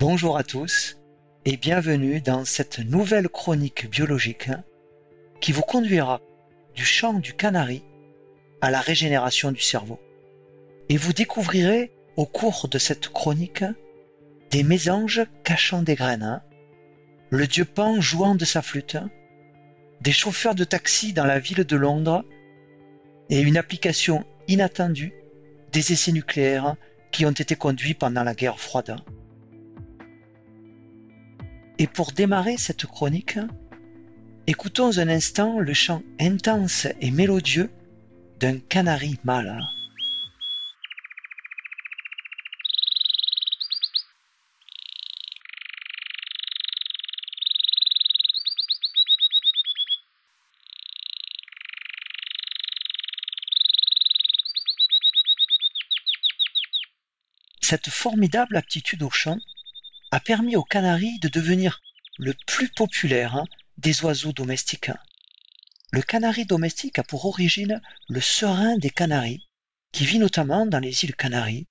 Bonjour à tous et bienvenue dans cette nouvelle chronique biologique qui vous conduira du chant du canari à la régénération du cerveau. Et vous découvrirez au cours de cette chronique des mésanges cachant des graines, le dieu Pan jouant de sa flûte, des chauffeurs de taxi dans la ville de Londres et une application inattendue des essais nucléaires qui ont été conduits pendant la guerre froide. Et pour démarrer cette chronique, écoutons un instant le chant intense et mélodieux d'un canari mâle. Cette formidable aptitude au chant a permis au canari de devenir le plus populaire hein, des oiseaux domestiques. Le canari domestique a pour origine le serin des canaris, qui vit notamment dans les îles Canaries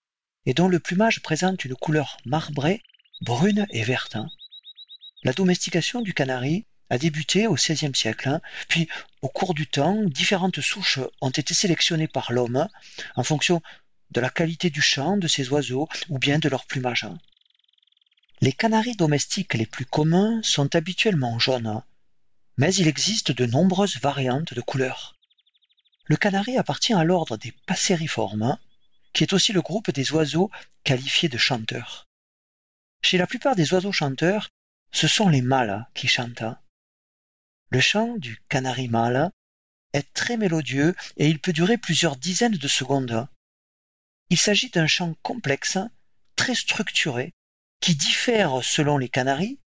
et dont le plumage présente une couleur marbrée, brune et verte. Hein. La domestication du canari a débuté au XVIe siècle, hein. puis au cours du temps, différentes souches ont été sélectionnées par l'homme en fonction de la qualité du chant de ces oiseaux ou bien de leur plumage. Les canaris domestiques les plus communs sont habituellement jaunes, mais il existe de nombreuses variantes de couleurs. Le canari appartient à l'ordre des passeriformes, qui est aussi le groupe des oiseaux qualifiés de chanteurs. Chez la plupart des oiseaux chanteurs, ce sont les mâles qui chantent. Le chant du canari mâle est très mélodieux et il peut durer plusieurs dizaines de secondes. Il s'agit d'un chant complexe, très structuré, qui diffère selon les canaris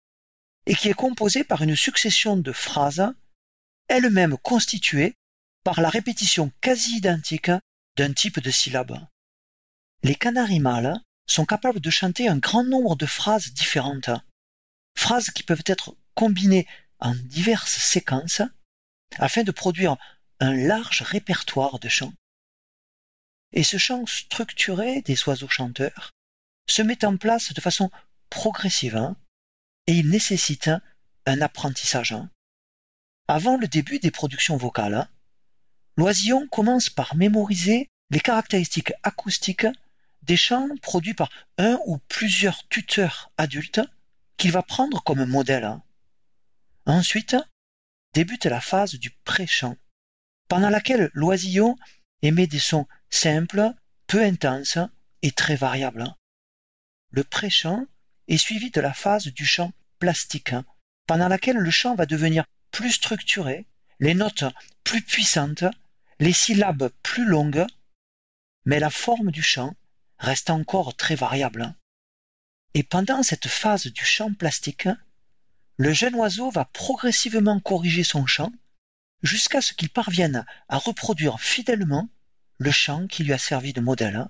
et qui est composé par une succession de phrases, elles-mêmes constituées par la répétition quasi identique d'un type de syllabe. Les canaris mâles sont capables de chanter un grand nombre de phrases différentes, phrases qui peuvent être combinées en diverses séquences afin de produire un large répertoire de chants. Et ce chant structuré des oiseaux chanteurs se met en place de façon progressive hein, et il nécessite un apprentissage. Hein. Avant le début des productions vocales, hein, l'oisillon commence par mémoriser les caractéristiques acoustiques des chants produits par un ou plusieurs tuteurs adultes qu'il va prendre comme modèle. Ensuite, débute la phase du pré-chant, pendant laquelle l'oisillon émet des sons simples, peu intenses et très variables. Le pré-chant est suivi de la phase du chant plastique, pendant laquelle le chant va devenir plus structuré, les notes plus puissantes, les syllabes plus longues, mais la forme du chant reste encore très variable. Et pendant cette phase du chant plastique, le jeune oiseau va progressivement corriger son chant jusqu'à ce qu'il parvienne à reproduire fidèlement le chant qui lui a servi de modèle,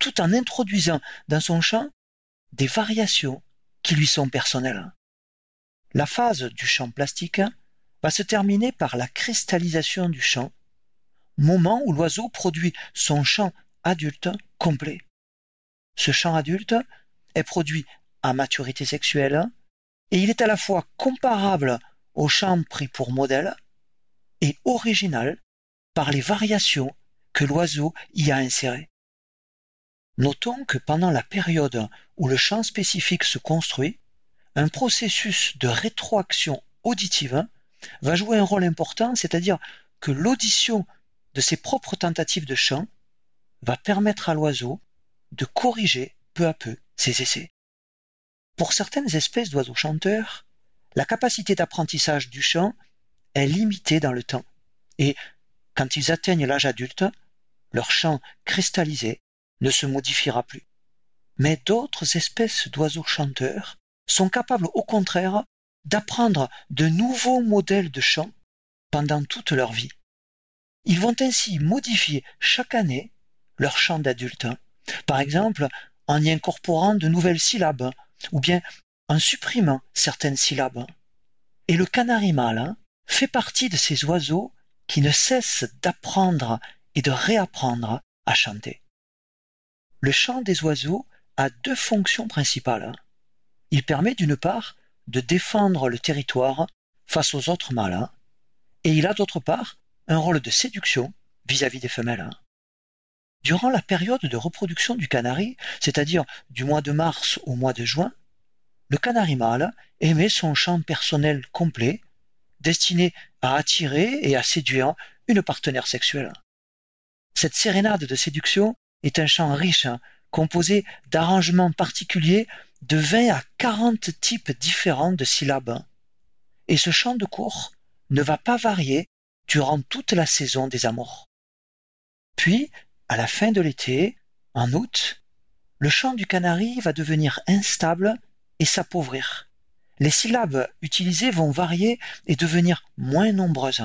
tout en introduisant dans son chant des variations qui lui sont personnelles. La phase du chant plastique va se terminer par la cristallisation du chant, moment où l'oiseau produit son chant adulte complet. Ce chant adulte est produit à maturité sexuelle et il est à la fois comparable au chant pris pour modèle et original par les variations que l'oiseau y a inséré. Notons que pendant la période où le champ spécifique se construit, un processus de rétroaction auditive va jouer un rôle important, c'est-à-dire que l'audition de ses propres tentatives de chant va permettre à l'oiseau de corriger peu à peu ses essais. Pour certaines espèces d'oiseaux chanteurs, la capacité d'apprentissage du chant est limitée dans le temps, et quand ils atteignent l'âge adulte, leur chant cristallisé ne se modifiera plus. Mais d'autres espèces d'oiseaux chanteurs sont capables au contraire d'apprendre de nouveaux modèles de chant pendant toute leur vie. Ils vont ainsi modifier chaque année leur chant d'adulte, par exemple en y incorporant de nouvelles syllabes ou bien en supprimant certaines syllabes. Et le canari mâle fait partie de ces oiseaux qui ne cessent d'apprendre et de réapprendre à chanter. Le chant des oiseaux a deux fonctions principales. Il permet d'une part de défendre le territoire face aux autres mâles, et il a d'autre part un rôle de séduction vis-à-vis des femelles. Durant la période de reproduction du canari, c'est-à-dire du mois de mars au mois de juin, le canari mâle émet son chant personnel complet, destiné à attirer et à séduire une partenaire sexuelle. Cette sérénade de séduction est un chant riche, composé d'arrangements particuliers de 20 à 40 types différents de syllabes. Et ce chant de cour ne va pas varier durant toute la saison des amours. Puis, à la fin de l'été, en août, le chant du canari va devenir instable et s'appauvrir. Les syllabes utilisées vont varier et devenir moins nombreuses.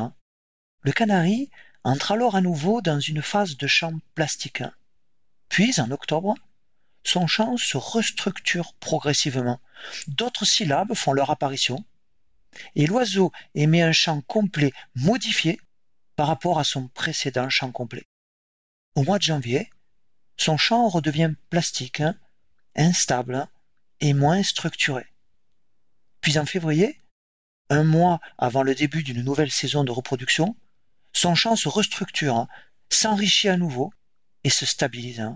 Le canari entre alors à nouveau dans une phase de chant plastique. Puis, en octobre, son chant se restructure progressivement. D'autres syllabes font leur apparition, et l'oiseau émet un chant complet modifié par rapport à son précédent chant complet. Au mois de janvier, son chant redevient plastique, instable et moins structuré. Puis en février, un mois avant le début d'une nouvelle saison de reproduction, son chant se restructure, s'enrichit à nouveau et se stabilise.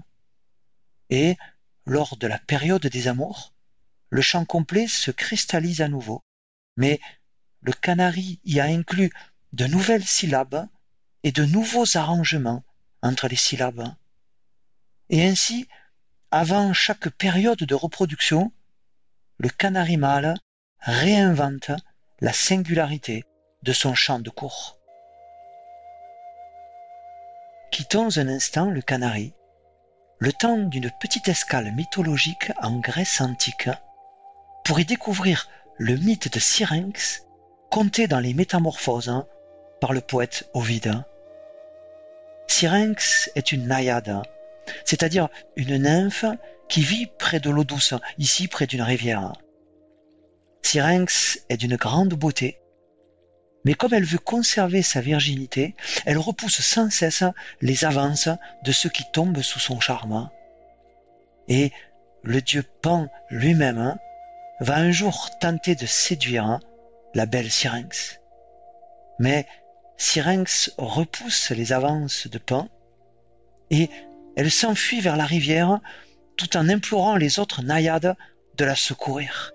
Et, lors de la période des amours, le chant complet se cristallise à nouveau, mais le canari y a inclus de nouvelles syllabes et de nouveaux arrangements entre les syllabes. Et ainsi, avant chaque période de reproduction, le canari mâle réinvente la singularité de son chant de cour. Quittons un instant le canari, le temps d'une petite escale mythologique en Grèce antique, pour y découvrir le mythe de Syrinx, conté dans les Métamorphoses par le poète Ovide. Syrinx est une naïade, c'est-à-dire une nymphe qui vit près de l'eau douce, ici près d'une rivière. Syrinx est d'une grande beauté, mais comme elle veut conserver sa virginité, elle repousse sans cesse les avances de ceux qui tombent sous son charme. Et le dieu Pan lui-même va un jour tenter de séduire la belle Syrinx. Mais Syrinx repousse les avances de Pan et elle s'enfuit vers la rivière tout en implorant les autres naïades de la secourir.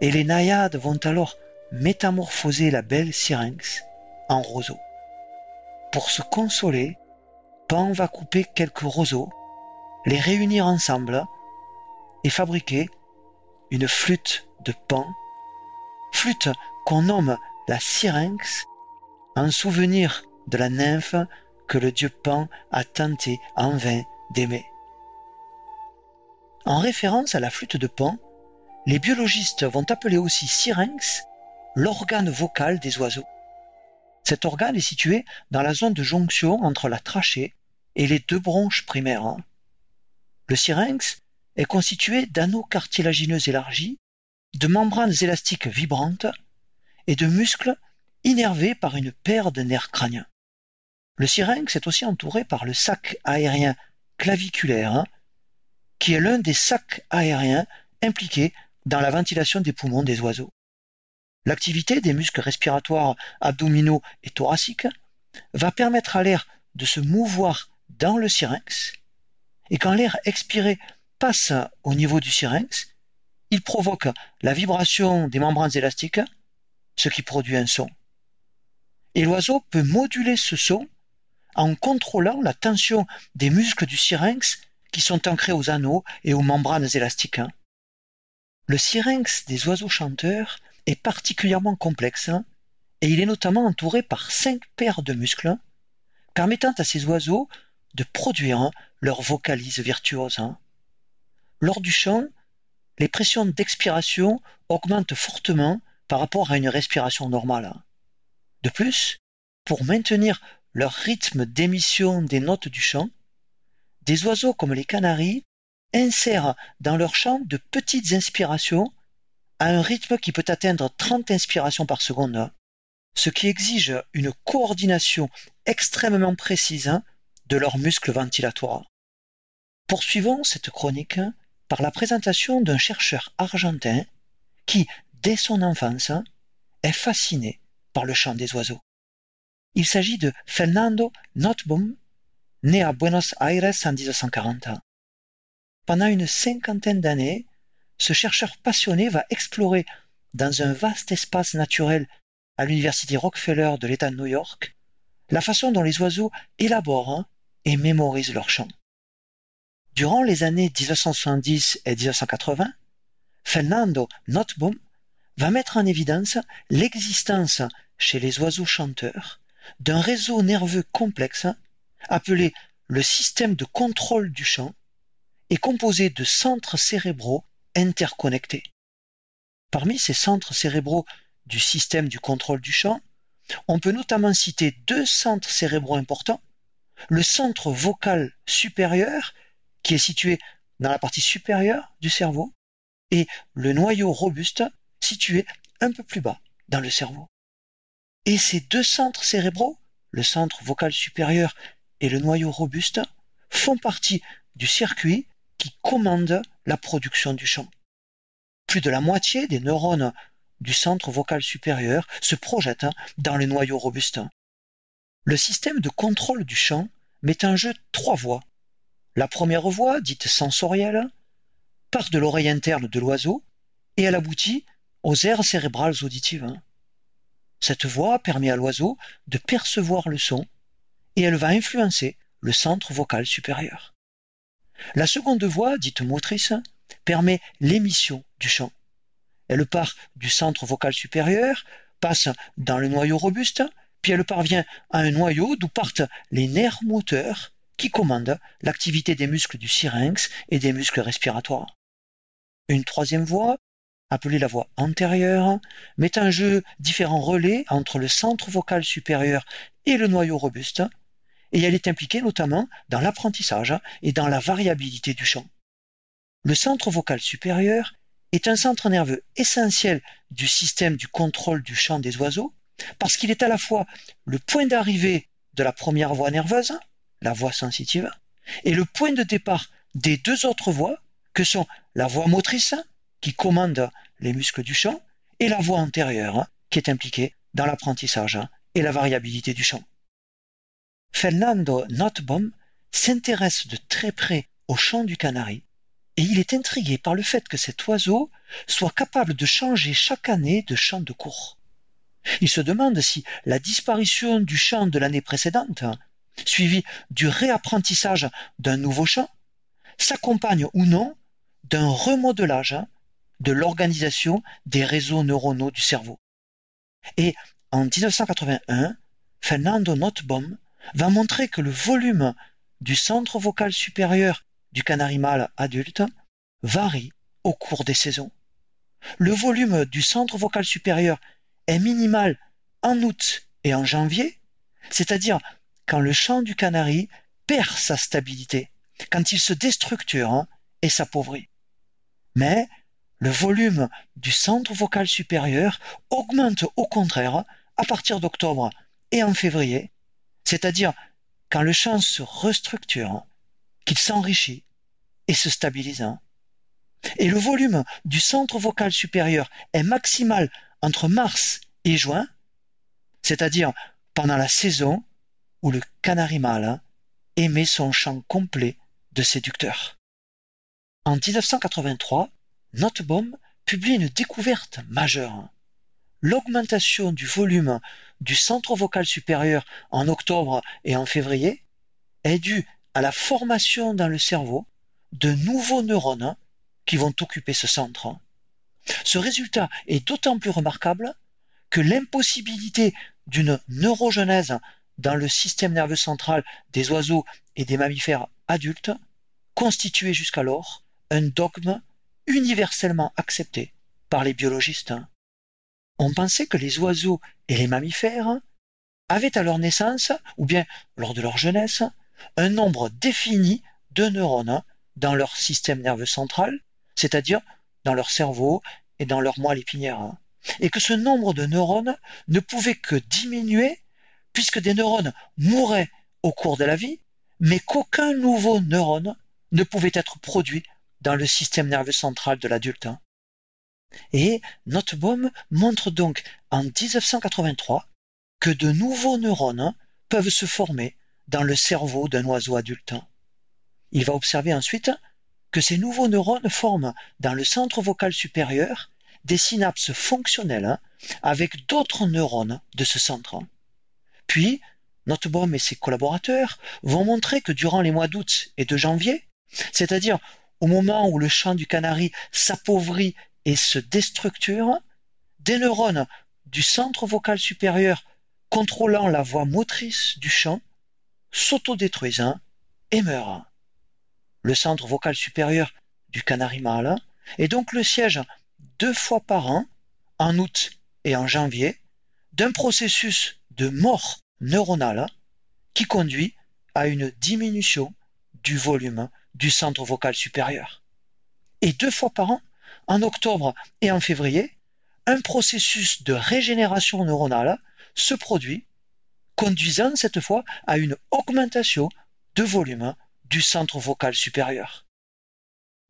Et les naïades vont alors métamorphoser la belle Syrinx en roseau. Pour se consoler, Pan va couper quelques roseaux, les réunir ensemble et fabriquer une flûte de Pan, flûte qu'on nomme la Syrinx en souvenir de la nymphe que le dieu Pan a tenté en vain d'aimer. En référence à la flûte de Pan, les biologistes vont appeler aussi syrinx l'organe vocal des oiseaux. Cet organe est situé dans la zone de jonction entre la trachée et les deux bronches primaires. Le syrinx est constitué d'anneaux cartilagineux élargis, de membranes élastiques vibrantes et de muscles innervé par une paire de nerfs crâniens. Le syrinx est aussi entouré par le sac aérien claviculaire, hein, qui est l'un des sacs aériens impliqués dans la ventilation des poumons des oiseaux. L'activité des muscles respiratoires abdominaux et thoraciques va permettre à l'air de se mouvoir dans le syrinx, et quand l'air expiré passe au niveau du syrinx, il provoque la vibration des membranes élastiques, ce qui produit un son. Et l'oiseau peut moduler ce son en contrôlant la tension des muscles du syrinx qui sont ancrés aux anneaux et aux membranes élastiques. Le syrinx des oiseaux chanteurs est particulièrement complexe et il est notamment entouré par cinq paires de muscles permettant à ces oiseaux de produire leur vocalise virtuose. Lors du chant, les pressions d'expiration augmentent fortement par rapport à une respiration normale. De plus, pour maintenir leur rythme d'émission des notes du chant, des oiseaux comme les canaris insèrent dans leur chant de petites inspirations à un rythme qui peut atteindre 30 inspirations par seconde, ce qui exige une coordination extrêmement précise de leurs muscles ventilatoires. Poursuivons cette chronique par la présentation d'un chercheur argentin qui, dès son enfance, est fasciné par le chant des oiseaux. Il s'agit de Fernando Notboom, né à Buenos Aires en 1940. Pendant une cinquantaine d'années, ce chercheur passionné va explorer dans un vaste espace naturel à l'université Rockefeller de l'État de New York la façon dont les oiseaux élaborent et mémorisent leur chant. Durant les années 1970 et 1980, Fernando Notboom va mettre en évidence l'existence chez les oiseaux chanteurs d'un réseau nerveux complexe appelé le système de contrôle du chant et composé de centres cérébraux interconnectés. Parmi ces centres cérébraux du système du contrôle du chant, on peut notamment citer deux centres cérébraux importants, le centre vocal supérieur, qui est situé dans la partie supérieure du cerveau, et le noyau robuste, situé un peu plus bas dans le cerveau. Et ces deux centres cérébraux, le centre vocal supérieur et le noyau robuste, font partie du circuit qui commande la production du chant. Plus de la moitié des neurones du centre vocal supérieur se projette dans le noyau robuste. Le système de contrôle du chant met en jeu trois voies. La première voie, dite sensorielle, part de l'oreille interne de l'oiseau et elle aboutit aux aires cérébrales auditives. Cette voie permet à l'oiseau de percevoir le son et elle va influencer le centre vocal supérieur. La seconde voie, dite motrice, permet l'émission du chant. Elle part du centre vocal supérieur, passe dans le noyau robuste, puis elle parvient à un noyau d'où partent les nerfs moteurs qui commandent l'activité des muscles du syrinx et des muscles respiratoires. Une troisième voie, appelée la voie antérieure, met en jeu différents relais entre le centre vocal supérieur et le noyau robuste, et elle est impliquée notamment dans l'apprentissage et dans la variabilité du chant. Le centre vocal supérieur est un centre nerveux essentiel du système du contrôle du chant des oiseaux, parce qu'il est à la fois le point d'arrivée de la première voie nerveuse, la voie sensitive, et le point de départ des deux autres voies, que sont la voie motrice, qui commande les muscles du chant, et la voie antérieure, qui est impliquée dans l'apprentissage et la variabilité du chant. Fernando Notbaum s'intéresse de très près au chant du canari et il est intrigué par le fait que cet oiseau soit capable de changer chaque année de chant de cours. Il se demande si la disparition du chant de l'année précédente, suivie du réapprentissage d'un nouveau chant, s'accompagne ou non d'un remodelage de l'organisation des réseaux neuronaux du cerveau. Et en 1981, Fernando Notbaum va montrer que le volume du centre vocal supérieur du canari mâle adulte varie au cours des saisons. Le volume du centre vocal supérieur est minimal en août et en janvier, c'est-à-dire quand le chant du canari perd sa stabilité, quand il se déstructure hein, et s'appauvrit. Mais le volume du centre vocal supérieur augmente au contraire à partir d'octobre et en février, c'est-à-dire quand le chant se restructure qu'il s'enrichit et se stabilise. Et le volume du centre vocal supérieur est maximal entre mars et juin, c'est-à-dire pendant la saison où le canari mâle émet son chant complet de séducteur. En 1983, Nottebohm publie une découverte majeure. L'augmentation du volume du centre vocal supérieur en octobre et en février est due à la formation dans le cerveau de nouveaux neurones qui vont occuper ce centre. Ce résultat est d'autant plus remarquable que l'impossibilité d'une neurogenèse dans le système nerveux central des oiseaux et des mammifères adultes constituait jusqu'alors un dogme universellement accepté par les biologistes. On pensait que les oiseaux et les mammifères avaient à leur naissance, ou bien lors de leur jeunesse, un nombre défini de neurones dans leur système nerveux central, c'est-à-dire dans leur cerveau et dans leur moelle épinière, et que ce nombre de neurones ne pouvait que diminuer puisque des neurones mouraient au cours de la vie, mais qu'aucun nouveau neurone ne pouvait être produit dans le système nerveux central de l'adulte. Et Nottebohm montre donc en 1983 que de nouveaux neurones peuvent se former dans le cerveau d'un oiseau adulte. Il va observer ensuite que ces nouveaux neurones forment dans le centre vocal supérieur des synapses fonctionnelles avec d'autres neurones de ce centre. Puis, Nottebohm et ses collaborateurs vont montrer que durant les mois d'août et de janvier, c'est-à-dire au moment où le chant du canari s'appauvrit et se déstructure, des neurones du centre vocal supérieur contrôlant la voix motrice du chant s'autodétruisent et meurent. Le centre vocal supérieur du canari mâle est donc le siège deux fois par an, en août et en janvier, d'un processus de mort neuronale qui conduit à une diminution du volume du centre vocal supérieur. Et deux fois par an, en octobre et en février, un processus de régénération neuronale se produit, conduisant cette fois à une augmentation de volume du centre vocal supérieur.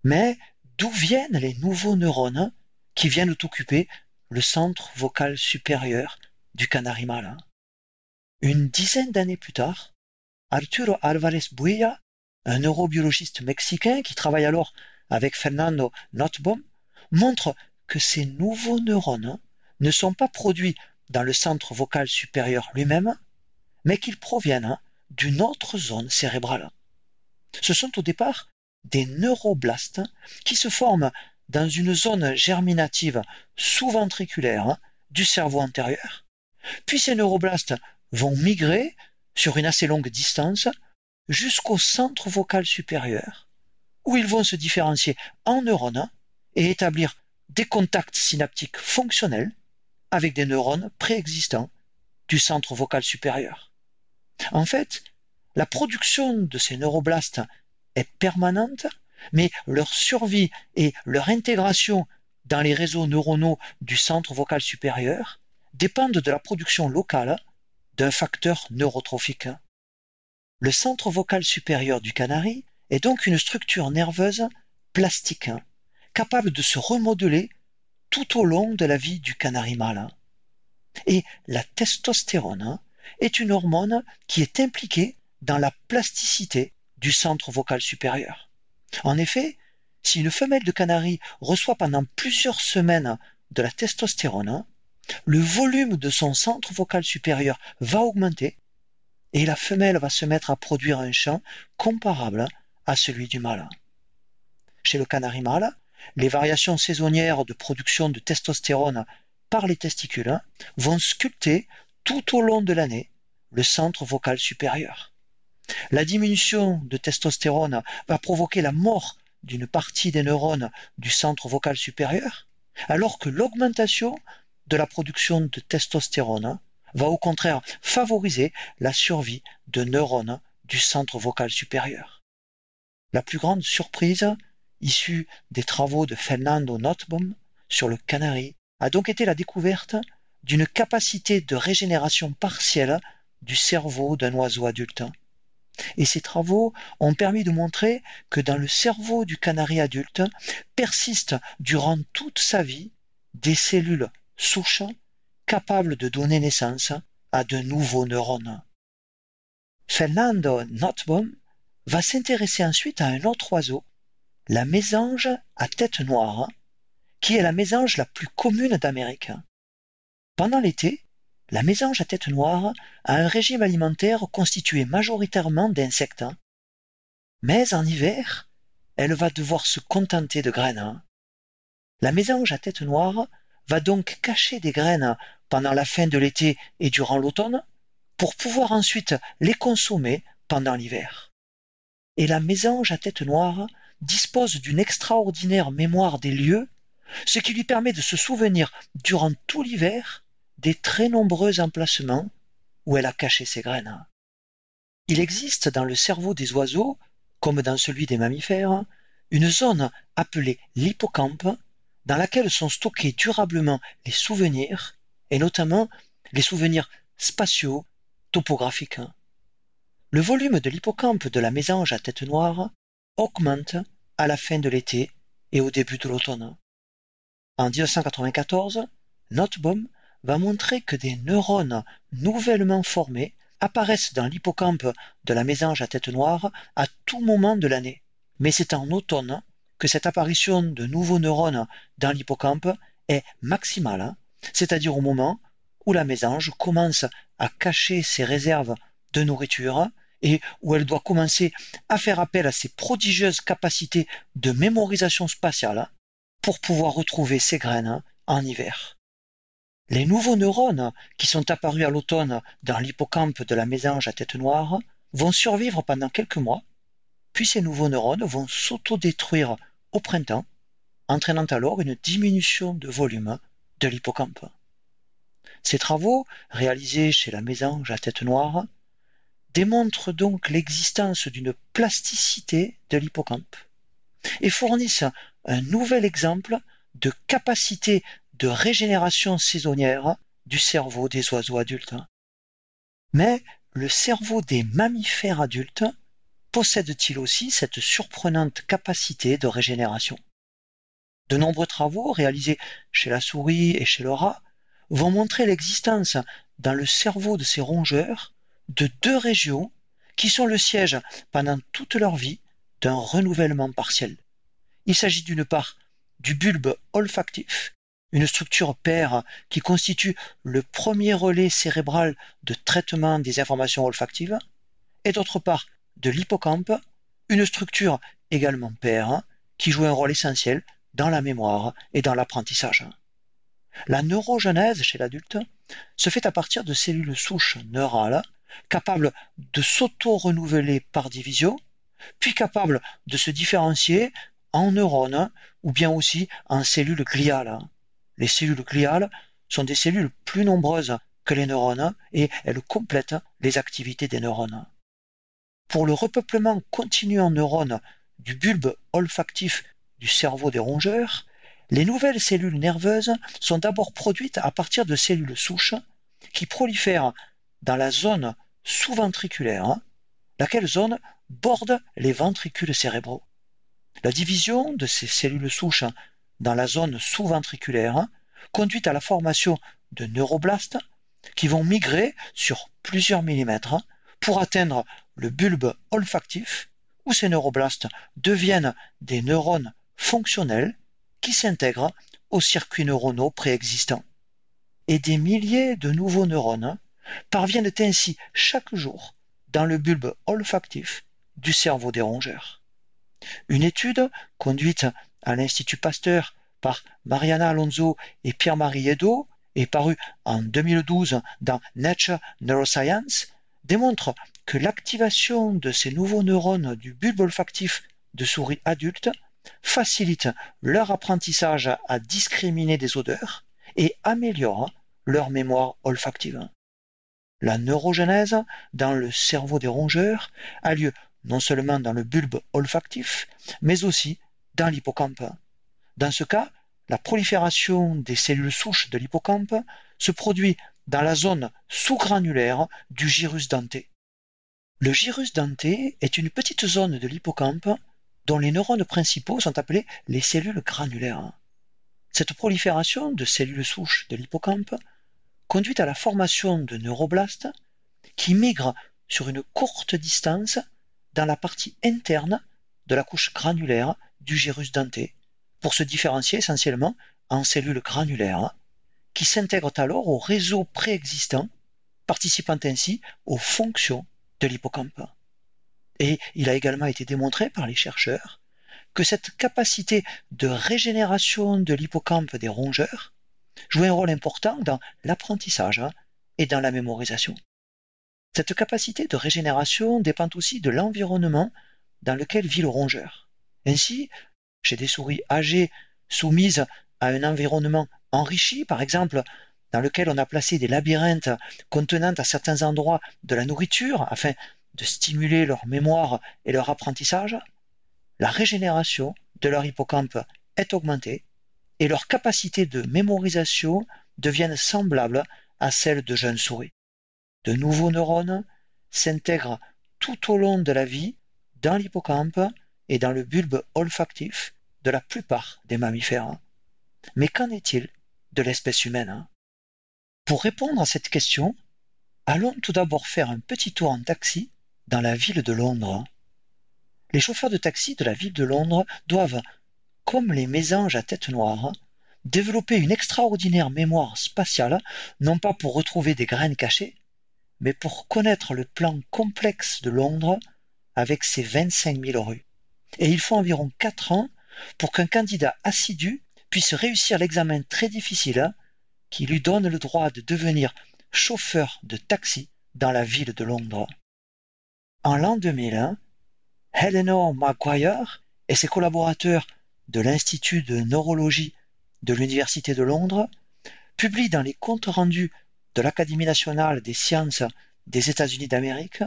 Mais d'où viennent les nouveaux neurones qui viennent occuper le centre vocal supérieur du canari malin Une dizaine d'années plus tard, Arturo Alvarez Buella, un neurobiologiste mexicain qui travaille alors avec Fernando Notbaum, montre que ces nouveaux neurones ne sont pas produits dans le centre vocal supérieur lui-même, mais qu'ils proviennent d'une autre zone cérébrale. Ce sont au départ des neuroblastes qui se forment dans une zone germinative sous-ventriculaire du cerveau antérieur. Puis ces neuroblastes vont migrer sur une assez longue distance jusqu'au centre vocal supérieur, où ils vont se différencier en neurones et établir des contacts synaptiques fonctionnels avec des neurones préexistants du centre vocal supérieur. En fait, la production de ces neuroblastes est permanente, mais leur survie et leur intégration dans les réseaux neuronaux du centre vocal supérieur dépendent de la production locale d'un facteur neurotrophique. Le centre vocal supérieur du canari est donc une structure nerveuse plastique, capable de se remodeler tout au long de la vie du canari mâle. Et la testostérone est une hormone qui est impliquée dans la plasticité du centre vocal supérieur. En effet, si une femelle de canari reçoit pendant plusieurs semaines de la testostérone, le volume de son centre vocal supérieur va augmenter et la femelle va se mettre à produire un chant comparable à celui du mâle. Chez le canari mâle, les variations saisonnières de production de testostérone par les testicules vont sculpter tout au long de l'année le centre vocal supérieur. La diminution de testostérone va provoquer la mort d'une partie des neurones du centre vocal supérieur, alors que l'augmentation de la production de testostérone va au contraire favoriser la survie de neurones du centre vocal supérieur. La plus grande surprise issue des travaux de Fernando Notbaum sur le canari a donc été la découverte d'une capacité de régénération partielle du cerveau d'un oiseau adulte. Et ces travaux ont permis de montrer que dans le cerveau du canari adulte persistent durant toute sa vie des cellules souches capables de donner naissance à de nouveaux neurones. Fernando Notbaum va s'intéresser ensuite à un autre oiseau, la mésange à tête noire, qui est la mésange la plus commune d'Amérique. Pendant l'été, la mésange à tête noire a un régime alimentaire constitué majoritairement d'insectes. Mais en hiver, elle va devoir se contenter de graines. La mésange à tête noire va donc cacher des graines pendant la fin de l'été et durant l'automne pour pouvoir ensuite les consommer pendant l'hiver. Et la mésange à tête noire dispose d'une extraordinaire mémoire des lieux ce qui lui permet de se souvenir durant tout l'hiver des très nombreux emplacements où elle a caché ses graines. Il existe dans le cerveau des oiseaux, comme dans celui des mammifères, une zone appelée l'hippocampe, dans laquelle sont stockés durablement les souvenirs, et notamment les souvenirs spatiaux, topographiques. Le volume de l'hippocampe de la mésange à tête noire augmente à la fin de l'été et au début de l'automne. En 1994, Notbaum va montrer que des neurones nouvellement formés apparaissent dans l'hippocampe de la mésange à tête noire à tout moment de l'année. Mais c'est en automne que cette apparition de nouveaux neurones dans l'hippocampe est maximale, c'est-à-dire au moment où la mésange commence à cacher ses réserves de nourriture et où elle doit commencer à faire appel à ses prodigieuses capacités de mémorisation spatiale pour pouvoir retrouver ses graines en hiver. Les nouveaux neurones qui sont apparus à l'automne dans l'hippocampe de la mésange à tête noire vont survivre pendant quelques mois, puis ces nouveaux neurones vont s'autodétruire au printemps, entraînant alors une diminution de volume de l'hippocampe. Ces travaux, réalisés chez la mésange à tête noire, démontrent donc l'existence d'une plasticité de l'hippocampe et fournissent un nouvel exemple de capacité de régénération saisonnière du cerveau des oiseaux adultes. Mais le cerveau des mammifères adultes possède-t-il aussi cette surprenante capacité de régénération? De nombreux travaux réalisés chez la souris et chez le rat vont montrer l'existence dans le cerveau de ces rongeurs de deux régions qui sont le siège pendant toute leur vie d'un renouvellement partiel. Il s'agit d'une part du bulbe olfactif, une structure paire qui constitue le premier relais cérébral de traitement des informations olfactives, et d'autre part de l'hippocampe, une structure également paire qui joue un rôle essentiel dans la mémoire et dans l'apprentissage. La neurogenèse chez l'adulte se fait à partir de cellules souches neurales capables de s'auto-renouveler par division, puis capables de se différencier en neurones ou bien aussi en cellules gliales. Les cellules gliales sont des cellules plus nombreuses que les neurones et elles complètent les activités des neurones. Pour le repeuplement continu en neurones du bulbe olfactif du cerveau des rongeurs, les nouvelles cellules nerveuses sont d'abord produites à partir de cellules souches qui prolifèrent dans la zone sous-ventriculaire, laquelle zone borde les ventricules cérébraux. La division de ces cellules souches dans la zone sous-ventriculaire conduit à la formation de neuroblastes qui vont migrer sur plusieurs millimètres pour atteindre le bulbe olfactif où ces neuroblastes deviennent des neurones fonctionnels qui s'intègrent aux circuits neuronaux préexistants. Et des milliers de nouveaux neurones parviennent ainsi chaque jour dans le bulbe olfactif du cerveau des rongeurs. Une étude conduite à l'Institut Pasteur par Mariana Alonso et Pierre-Marie Edo et parue en 2012 dans Nature Neuroscience démontre que l'activation de ces nouveaux neurones du bulbe olfactif de souris adultes facilite leur apprentissage à discriminer des odeurs et améliore leur mémoire olfactive. La neurogenèse dans le cerveau des rongeurs a lieu non seulement dans le bulbe olfactif, mais aussi dans l'hippocampe. Dans ce cas, la prolifération des cellules souches de l'hippocampe se produit dans la zone sous-granulaire du gyrus denté. Le gyrus denté est une petite zone de l'hippocampe dont les neurones principaux sont appelés les cellules granulaires. Cette prolifération de cellules souches de l'hippocampe conduit à la formation de neuroblastes qui migrent sur une courte distance dans la partie interne de la couche granulaire du gyrus denté pour se différencier essentiellement en cellules granulaires qui s'intègrent alors au réseau préexistant, participant ainsi aux fonctions de l'hippocampe. Et il a également été démontré par les chercheurs que cette capacité de régénération de l'hippocampe des rongeurs jouait un rôle important dans l'apprentissage et dans la mémorisation. Cette capacité de régénération dépend aussi de l'environnement dans lequel vit le rongeur. Ainsi, chez des souris âgées soumises à un environnement enrichi, par exemple, dans lequel on a placé des labyrinthes contenant à certains endroits de la nourriture afin de stimuler leur mémoire et leur apprentissage, la régénération de leur hippocampe est augmentée et leurs capacités de mémorisation deviennent semblables à celles de jeunes souris. De nouveaux neurones s'intègrent tout au long de la vie dans l'hippocampe et dans le bulbe olfactif de la plupart des mammifères. Mais qu'en est-il de l'espèce humaine? Pour répondre à cette question, allons tout d'abord faire un petit tour en taxi dans la ville de Londres. Les chauffeurs de taxi de la ville de Londres doivent, comme les mésanges à tête noire, développer une extraordinaire mémoire spatiale, non pas pour retrouver des graines cachées, mais pour connaître le plan complexe de Londres avec ses 25 000 rues. Et il faut environ 4 ans pour qu'un candidat assidu puisse réussir l'examen très difficile qui lui donne le droit de devenir chauffeur de taxi dans la ville de Londres. En l'an 2001, Eleanor Maguire et ses collaborateurs de l'Institut de neurologie de l'Université de Londres publient dans les comptes rendus de l'Académie nationale des sciences des États-Unis d'Amérique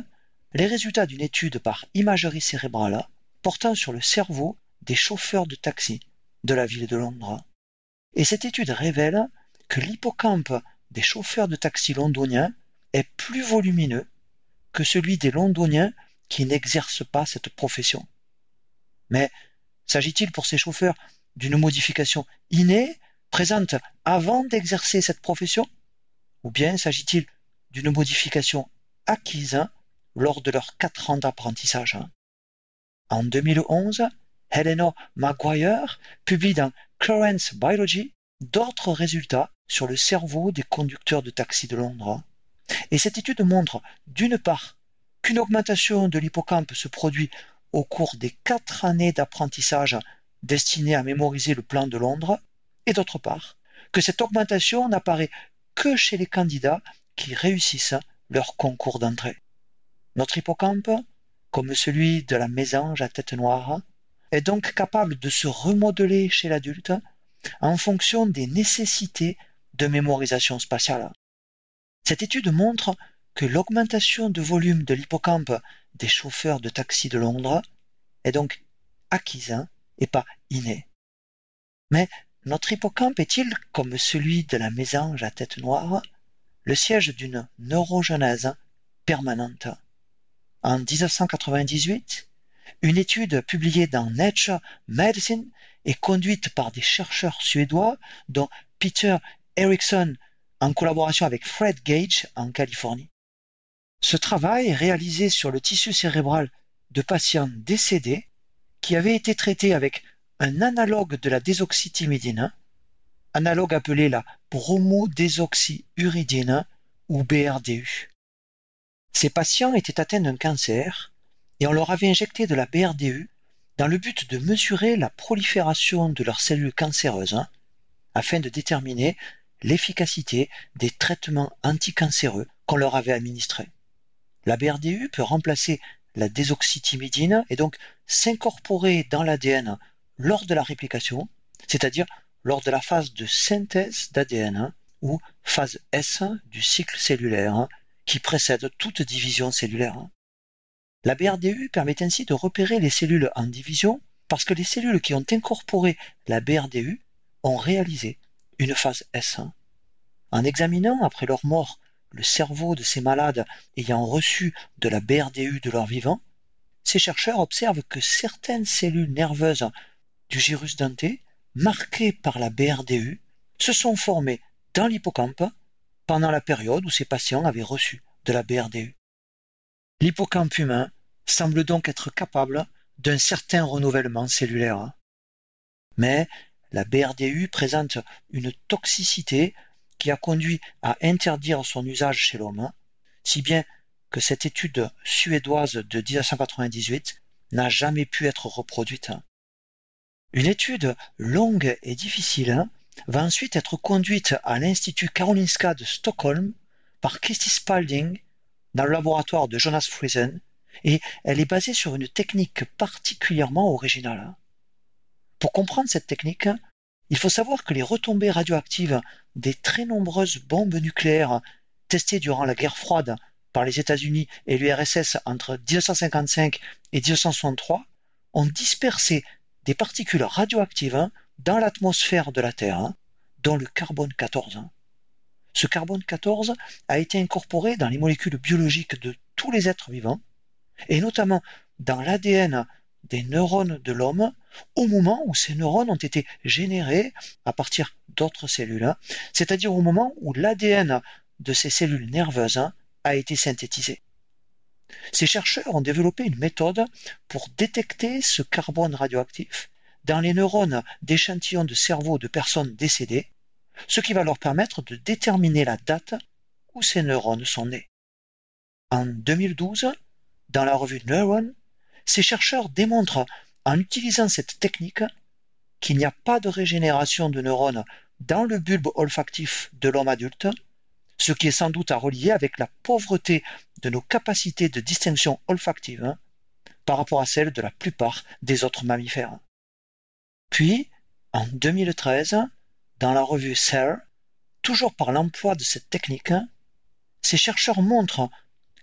les résultats d'une étude par imagerie cérébrale portant sur le cerveau des chauffeurs de taxi de la ville de Londres. Et cette étude révèle que l'hippocampe des chauffeurs de taxi londoniens est plus volumineux que celui des londoniens qui n'exercent pas cette profession. Mais s'agit-il pour ces chauffeurs d'une modification innée, présente avant d'exercer cette profession Ou bien s'agit-il d'une modification acquise lors de leurs quatre ans d'apprentissage En 2011, Eleanor Maguire publie dans Currents Biology d'autres résultats sur le cerveau des conducteurs de taxi de Londres. Et cette étude montre, d'une part, qu'une augmentation de l'hippocampe se produit au cours des quatre années d'apprentissage destinées à mémoriser le plan de Londres, et d'autre part, que cette augmentation n'apparaît que chez les candidats qui réussissent leur concours d'entrée. Notre hippocampe, comme celui de la mésange à tête noire, est donc capable de se remodeler chez l'adulte en fonction des nécessités de mémorisation spatiale. Cette étude montre que l'augmentation de volume de l'hippocampe des chauffeurs de taxi de Londres est donc acquise et pas innée. Mais notre hippocampe est-il, comme celui de la mésange à tête noire, le siège d'une neurogenèse permanente? En 1998, une étude publiée dans Nature Medicine et conduite par des chercheurs suédois dont Peter Eriksson en collaboration avec Fred Gage en Californie. Ce travail réalisé sur le tissu cérébral de patients décédés qui avaient été traités avec un analogue de la désoxythymidine, analogue appelé la bromodésoxyuridine ou BRDU. Ces patients étaient atteints d'un cancer et on leur avait injecté de la BRDU dans le but de mesurer la prolifération de leurs cellules cancéreuses hein, afin de déterminer l'efficacité des traitements anticancéreux qu'on leur avait administrés. La BRDU peut remplacer la désoxythymidine et donc s'incorporer dans l'ADN lors de la réplication, c'est-à-dire lors de la phase de synthèse d'ADN hein, ou phase S du cycle cellulaire hein, qui précède toute division cellulaire. La BRDU permet ainsi de repérer les cellules en division parce que les cellules qui ont incorporé la BRDU ont réalisé une phase S1. En examinant après leur mort le cerveau de ces malades ayant reçu de la BRDU de leur vivant, ces chercheurs observent que certaines cellules nerveuses du gyrus denté, marquées par la BRDU, se sont formées dans l'hippocampe pendant la période où ces patients avaient reçu de la BRDU. L'hippocampe humain semble donc être capable d'un certain renouvellement cellulaire. Mais la BRDU présente une toxicité qui a conduit à interdire son usage chez l'homme, si bien que cette étude suédoise de 1998 n'a jamais pu être reproduite. Une étude longue et difficile va ensuite être conduite à l'Institut Karolinska de Stockholm par Christy Spalding dans le laboratoire de Jonas Friesen et elle est basée sur une technique particulièrement originale. Pour comprendre cette technique, il faut savoir que les retombées radioactives des très nombreuses bombes nucléaires testées durant la guerre froide par les États-Unis et l'URSS entre 1955 et 1963 ont dispersé des particules radioactives dans l'atmosphère de la Terre, dont le carbone 14. Ce carbone 14 a été incorporé dans les molécules biologiques de tous les êtres vivants, et notamment dans l'ADN des neurones de l'homme au moment où ces neurones ont été générés à partir d'autres cellules, hein. c'est-à-dire au moment où l'ADN de ces cellules nerveuses hein, a été synthétisé. Ces chercheurs ont développé une méthode pour détecter ce carbone radioactif dans les neurones d'échantillons de cerveau de personnes décédées, ce qui va leur permettre de déterminer la date où ces neurones sont nés. En 2012, dans la revue Neuron, ces chercheurs démontrent en utilisant cette technique qu'il n'y a pas de régénération de neurones dans le bulbe olfactif de l'homme adulte, ce qui est sans doute à relier avec la pauvreté de nos capacités de distinction olfactive hein, par rapport à celles de la plupart des autres mammifères. Puis, en 2013, dans la revue Cell, toujours par l'emploi de cette technique, ces chercheurs montrent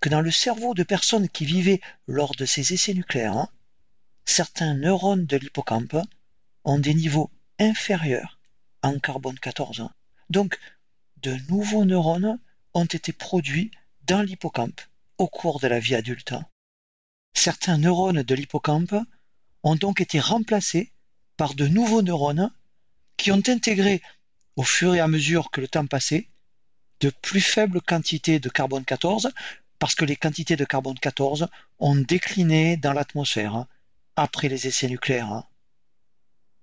que dans le cerveau de personnes qui vivaient lors de ces essais nucléaires, hein, certains neurones de l'hippocampe ont des niveaux inférieurs en carbone 14. Hein. Donc, de nouveaux neurones ont été produits dans l'hippocampe au cours de la vie adulte. Hein. Certains neurones de l'hippocampe ont donc été remplacés par de nouveaux neurones qui ont intégré, au fur et à mesure que le temps passait, de plus faibles quantités de carbone 14 parce que les quantités de carbone 14 ont décliné dans l'atmosphère hein, après les essais nucléaires. Hein.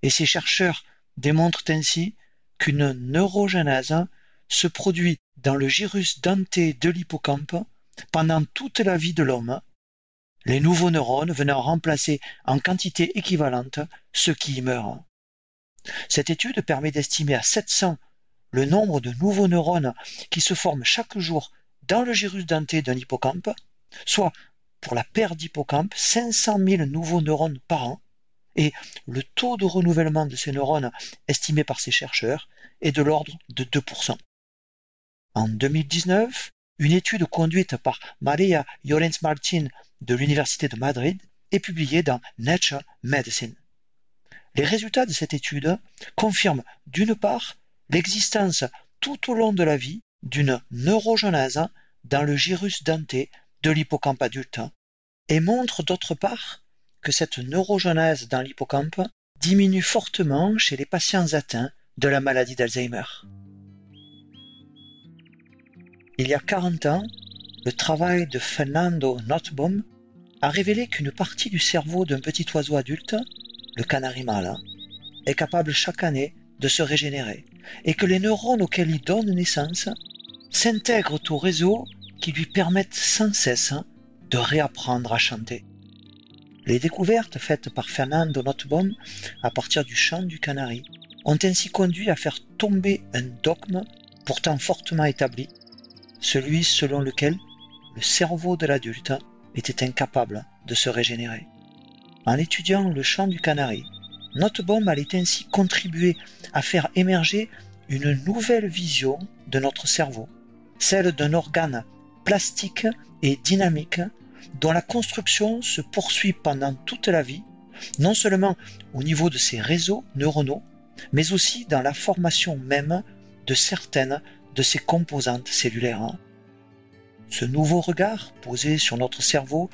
Et ces chercheurs démontrent ainsi qu'une neurogenèse se produit dans le gyrus denté de l'hippocampe pendant toute la vie de l'homme, les nouveaux neurones venant remplacer en quantité équivalente ceux qui y meurent. Cette étude permet d'estimer à 700 le nombre de nouveaux neurones qui se forment chaque jour dans le gyrus denté d'un hippocampe, soit pour la paire d'hippocampes 500 000 nouveaux neurones par an, et le taux de renouvellement de ces neurones estimé par ces chercheurs est de l'ordre de 2%. En 2019, une étude conduite par Maria Llorens Martin de l'Université de Madrid est publiée dans Nature Medicine. Les résultats de cette étude confirment d'une part l'existence tout au long de la vie d'une neurogenèse dans le gyrus denté de l'hippocampe adulte et montrent d'autre part que cette neurogenèse dans l'hippocampe diminue fortement chez les patients atteints de la maladie d'Alzheimer. Il y a 40 ans, le travail de Fernando Notbaum a révélé qu'une partie du cerveau d'un petit oiseau adulte, le canari mâle, est capable chaque année de se régénérer et que les neurones auxquels il donne naissance s'intègrent au réseau qui lui permettent sans cesse de réapprendre à chanter. Les découvertes faites par Fernando Notbaum à partir du chant du canari ont ainsi conduit à faire tomber un dogme pourtant fortement établi, celui selon lequel le cerveau de l'adulte était incapable de se régénérer. En étudiant le chant du canari, Notbaum allait ainsi contribuer à faire émerger une nouvelle vision de notre cerveau, celle d'un organe plastique et dynamique dont la construction se poursuit pendant toute la vie, non seulement au niveau de ses réseaux neuronaux, mais aussi dans la formation même de certaines de ses composantes cellulaires. Ce nouveau regard posé sur notre cerveau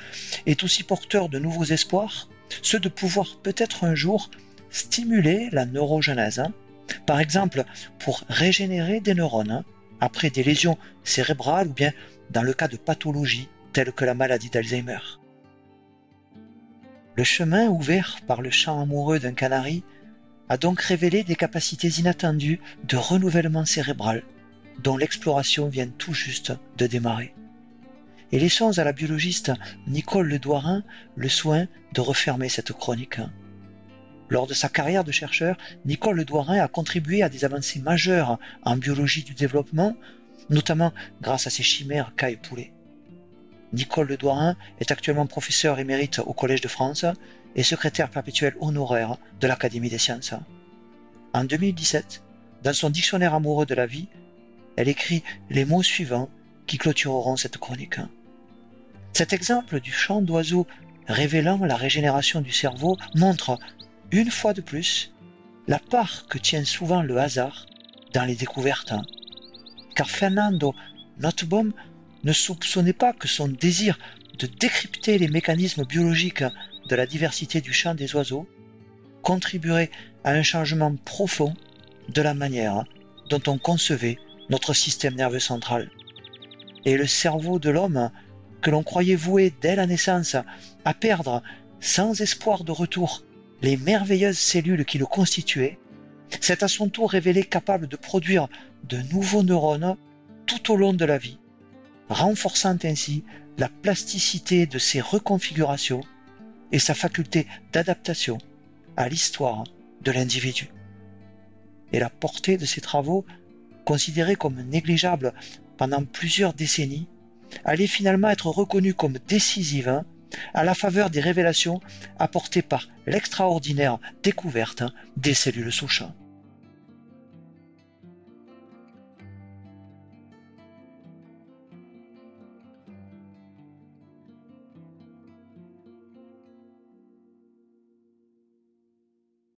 est aussi porteur de nouveaux espoirs, ceux de pouvoir peut-être un jour stimuler la neurogenèse, hein. par exemple pour régénérer des neurones après des lésions cérébrales ou bien dans le cas de pathologies telles que la maladie d'Alzheimer. Le chemin ouvert par le chant amoureux d'un canari a donc révélé des capacités inattendues de renouvellement cérébral dont l'exploration vient tout juste de démarrer. Et laissons à la biologiste Nicole Ledouarin le soin de refermer cette chronique. Lors de sa carrière de chercheur, Nicole Ledouarin a contribué à des avancées majeures en biologie du développement, notamment grâce à ses chimères K et poulet. Nicole Ledouarin est actuellement professeure émérite au Collège de France et secrétaire perpétuelle honoraire de l'Académie des sciences. En 2017, dans son dictionnaire amoureux de la vie, elle écrit les mots suivants qui clôtureront cette chronique. Cet exemple du chant d'oiseau révélant la régénération du cerveau montre une fois de plus, la part que tient souvent le hasard dans les découvertes. Car Fernando Notbaum ne soupçonnait pas que son désir de décrypter les mécanismes biologiques de la diversité du chant des oiseaux contribuerait à un changement profond de la manière dont on concevait notre système nerveux central. Et le cerveau de l'homme, que l'on croyait voué dès la naissance à perdre sans espoir de retour les merveilleuses cellules qui le constituaient, s'est à son tour révélé capable de produire de nouveaux neurones tout au long de la vie, renforçant ainsi la plasticité de ses reconfigurations et sa faculté d'adaptation à l'histoire de l'individu. Et la portée de ces travaux, considérés comme négligeables pendant plusieurs décennies, allait finalement être reconnue comme décisive à la faveur des révélations apportées par l'extraordinaire découverte des cellules souches.